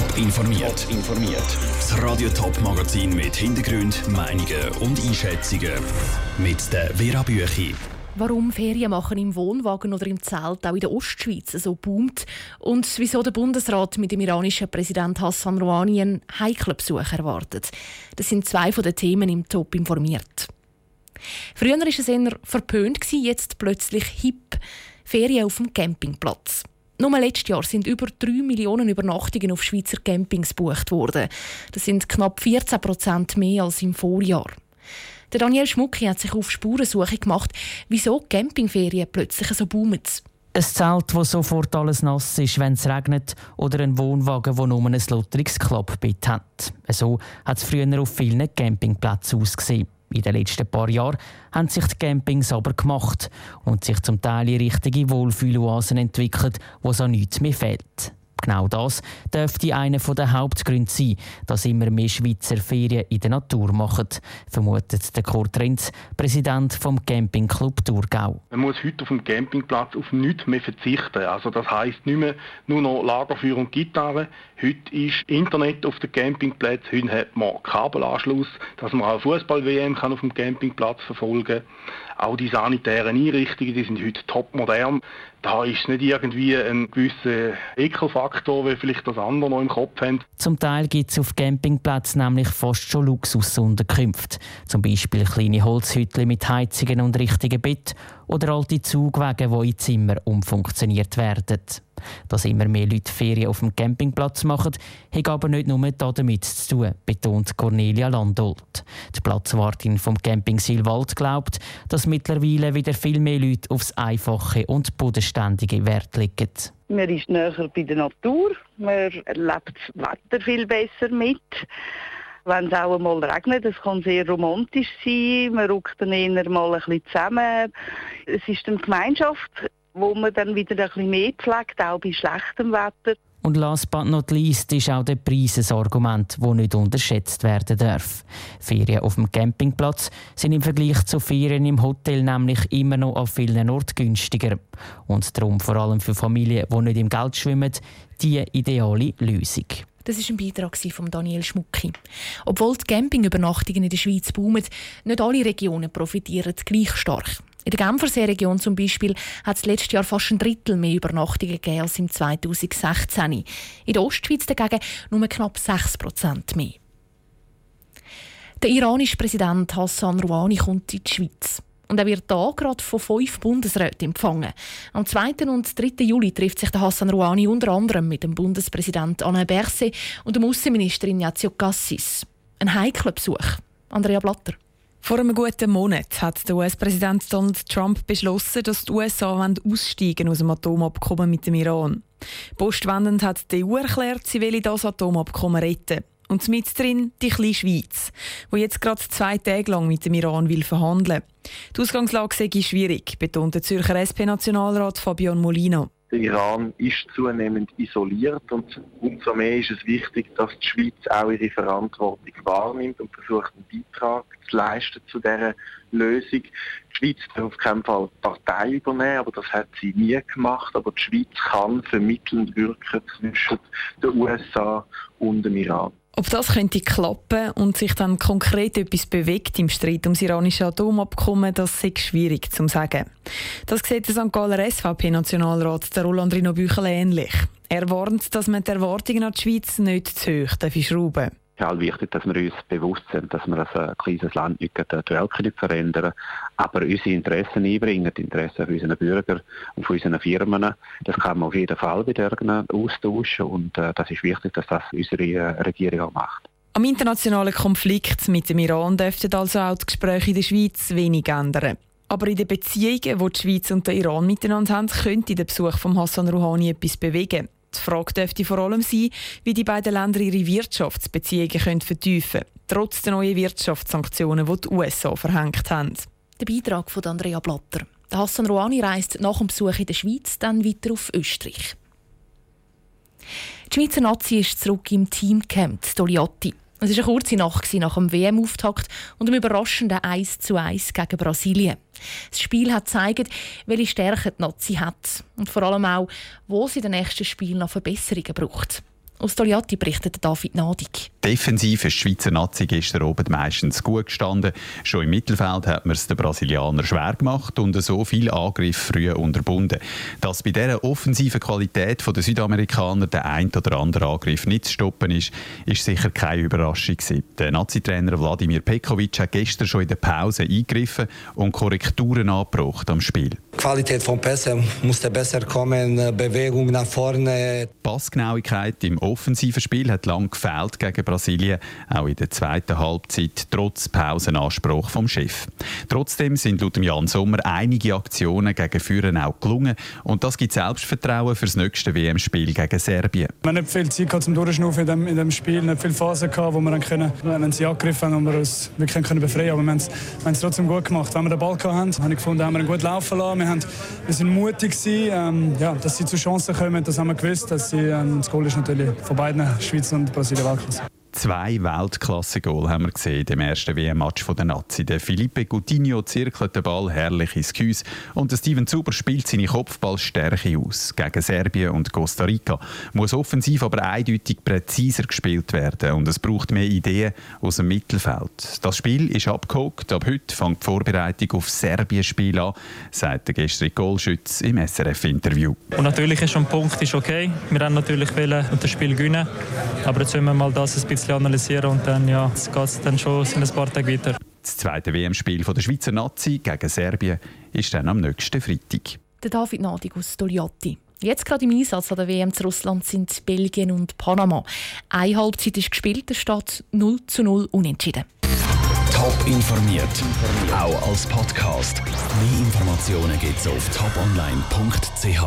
Top informiert. informiert. Das Radio Top Magazin mit Hintergrund, Meinungen und Einschätzungen mit der Vera Büchi. Warum Ferien machen im Wohnwagen oder im Zelt auch in der Ostschweiz so boomt und wieso der Bundesrat mit dem iranischen Präsident Hassan Rouhani einen heiklen Besuch erwartet. Das sind zwei von den Themen im Top informiert. Früher war es eher verpönt, jetzt plötzlich hip. Ferien auf dem Campingplatz. Nur letztes Jahr sind über 3 Millionen Übernachtungen auf Schweizer Campings gebucht worden. Das sind knapp 14 Prozent mehr als im Vorjahr. Der Daniel Schmucki hat sich auf Spurensuche gemacht, wieso Campingferien plötzlich so boomen. Ein Zelt, das sofort alles nass ist, wenn es regnet, oder ein Wohnwagen, der nur ein Lotterungsklappbett hat. So hat es früher auf vielen Campingplätzen ausgesehen. In den letzten paar Jahren haben sich die Campings aber gemacht und sich zum Teil in richtige Wohlfühloasen entwickelt, wo so nichts mehr fehlt. Genau das dürfte einer der Hauptgründe sein, dass immer mehr Schweizer Ferien in der Natur machen, vermutet der Kurt Renz, Präsident vom Campingclub Thurgau. Man muss heute auf dem Campingplatz auf nichts mehr verzichten. Also das heißt nicht mehr nur noch Lagerfeuer und Gitarre. Heute ist Internet auf den Campingplätzen, heute hat man Kabelanschluss, dass man auch Fußball-WM auf dem Campingplatz verfolgen kann. Auch die sanitären Einrichtungen, die sind heute top modern. Da ist nicht irgendwie ein gewisser Ekelfaktor, wie vielleicht das andere noch im Kopf haben. Zum Teil gibt es auf Campingplätzen nämlich fast schon Luxusunterkünfte. Zum Beispiel kleine Holzhütten mit Heizungen und richtigen Bett oder alte Zugwege, die in Zimmer umfunktioniert werden. Dass immer mehr Leute Ferien auf dem Campingplatz machen, hat aber nicht nur damit zu tun, betont Cornelia Landolt. Die Platzwartin vom Camping Silwald glaubt, dass mittlerweile wieder viel mehr Leute aufs Einfache und Bodenständige Wert legen. Man ist näher bei der Natur, man erlebt das Wetter viel besser mit wenn es auch einmal regnet. Es kann sehr romantisch sein. Man rückt dann eher mal ein bisschen zusammen. Es ist eine Gemeinschaft, wo man dann wieder ein bisschen mehr pflegt, auch bei schlechtem Wetter. Und last but not least ist auch der Preis ein Argument, das nicht unterschätzt werden darf. Ferien auf dem Campingplatz sind im Vergleich zu Ferien im Hotel nämlich immer noch an vielen Orten günstiger. Und darum vor allem für Familien, die nicht im Geld schwimmen, die ideale Lösung. Das ist ein Beitrag von Daniel Schmucki. Obwohl die Campingübernachtungen in der Schweiz boomen, nicht alle Regionen profitieren gleich stark. In der Genfersee-Region zum Beispiel hat es letztes Jahr fast ein Drittel mehr Übernachtungen gegeben als im 2016. In der Ostschweiz dagegen nur knapp 6 Prozent mehr. Der iranische Präsident Hassan Rouhani kommt in die Schweiz. Und er wird hier gerade von fünf Bundesräten empfangen. Am 2. und 3. Juli trifft sich der Hassan Rouhani unter anderem mit dem Bundespräsident Alain Berset und dem Außenminister Ignazio Cassis. Ein heikler Besuch. Andrea Blatter. Vor einem guten Monat hat der US-Präsident Donald Trump beschlossen, dass die USA aussteigen aus dem Atomabkommen mit dem Iran. Postwendend hat die EU erklärt, sie will das Atomabkommen retten. Und mit drin die kleine Schweiz, wo jetzt gerade zwei Tage lang mit dem Iran will verhandeln. Die Ausgangslage sei schwierig, betont der Zürcher SP-Nationalrat Fabian Molina. Der Iran ist zunehmend isoliert und umso mehr ist es wichtig, dass die Schweiz auch ihre Verantwortung wahrnimmt und versucht, einen Beitrag zu leisten zu dieser Lösung. Die Schweiz darf auf keinen Fall Partei übernehmen, aber das hat sie nie gemacht. Aber die Schweiz kann vermittelnd wirken zwischen den USA und dem Iran. Ob das könnte klappen und sich dann konkret etwas bewegt im Streit ums iranische Atomabkommen, das ist schwierig zu sagen. Das sieht der St. Galler SVP-Nationalrat Roland Rino Büchel ähnlich. Er warnt, dass man die Erwartungen an die Schweiz nicht zu hoch schrauben darf ist halt wichtig, dass wir uns bewusst sind, dass wir als ein kleines Land nicht die Welt verändern aber unsere Interessen einbringen, die Interessen von unseren Bürgern und von unseren Firmen. Das kann man auf jeden Fall bei denen austauschen und äh, das ist wichtig, dass das unsere äh, Regierung auch macht. Am internationalen Konflikt mit dem Iran dürften also auch die Gespräche in der Schweiz wenig ändern. Aber in den Beziehungen, die die Schweiz und der Iran miteinander haben, könnte der Besuch von Hassan Rouhani etwas bewegen. Die Frage dürfte vor allem sein, wie die beiden Länder ihre Wirtschaftsbeziehungen können vertiefen können, trotz der neuen Wirtschaftssanktionen, die die USA verhängt haben. Der Beitrag von Andrea Blatter. Hassan Rouhani reist nach dem Besuch in der Schweiz dann weiter auf Österreich. Die Schweizer Nazi ist zurück im Teamcamp Togliatti. Es war eine kurze Nacht nach dem WM-Auftakt und einem überraschenden 1 zu 1 gegen Brasilien. Das Spiel hat gezeigt, welche Stärke die Nazi hat und vor allem auch, wo sie in den nächsten Spielen noch Verbesserungen braucht. Aus Togliatti berichtet David Nadig. Defensiv ist die Schweizer Nazi gestern oben meistens gut gestanden. Schon im Mittelfeld hat man es den Brasilianern schwer gemacht und so viel Angriff früh unterbunden. Dass bei dieser offensiven Qualität der Südamerikaner der ein oder andere Angriff nicht zu stoppen ist, ist sicher keine Überraschung gewesen. Der Nazi-Trainer Wladimir Pekovic hat gestern schon in der Pause eingegriffen und Korrekturen angebracht am Spiel. Die Qualität von Pässen musste besser kommen, Bewegung nach vorne. Passgenauigkeit im offensiven Spiel hat lang gefehlt gegen Brasilien, auch in der zweiten Halbzeit, trotz Pausenanspruch vom Chef. Trotzdem sind laut Jan Sommer einige Aktionen gegen Führen auch gelungen und das gibt Selbstvertrauen für das nächste WM-Spiel gegen Serbien. Wir haben nicht viel Zeit zum Durchschnaufen in dem, in dem Spiel, nicht viele Phasen gehabt, wo wir dann können, wenn sie angegriffen haben, wir uns wirklich können befreien Aber wir haben es trotzdem gut gemacht. Wenn wir den Ball hatten, habe ich gefunden, haben wir ihn gut laufen lassen. Wir, haben, wir sind mutig gewesen, ähm, ja, dass sie zu Chancen kommen, das haben wir gewusst. Dass sie, ähm, das Goal ist natürlich von beiden Schweiz und Brasilien Weltklasse. Zwei Weltklasse-Goal haben wir gesehen im ersten WM-Match der Nazi. Der Felipe Coutinho zirkelt den Ball herrlich ins Gehäuse und der Steven Zuber spielt seine Kopfballstärke aus. Gegen Serbien und Costa Rica muss offensiv aber eindeutig präziser gespielt werden und es braucht mehr Ideen aus dem Mittelfeld. Das Spiel ist abgehakt. Ab heute fängt die Vorbereitung auf Serbien-Spiel an, sagt der gestrige Goalschütz im SRF-Interview. Und natürlich ist schon ein Punkt ist okay. Wir haben natürlich wollen das Spiel gewinnen, aber jetzt wollen wir mal das ein bisschen bisschen analysieren und dann ja, geht es dann schon in ein paar Tage weiter. Das zweite WM-Spiel der Schweizer Nazi gegen Serbien ist dann am nächsten Freitag. Der David Nadig aus Togliatti. Jetzt gerade im Einsatz an der WM zu Russland sind Belgien und Panama. Eine Halbzeit ist gespielt, der steht 0 zu 0 unentschieden. Top informiert, auch als Podcast. Mehr Informationen gibt es auf toponline.ch.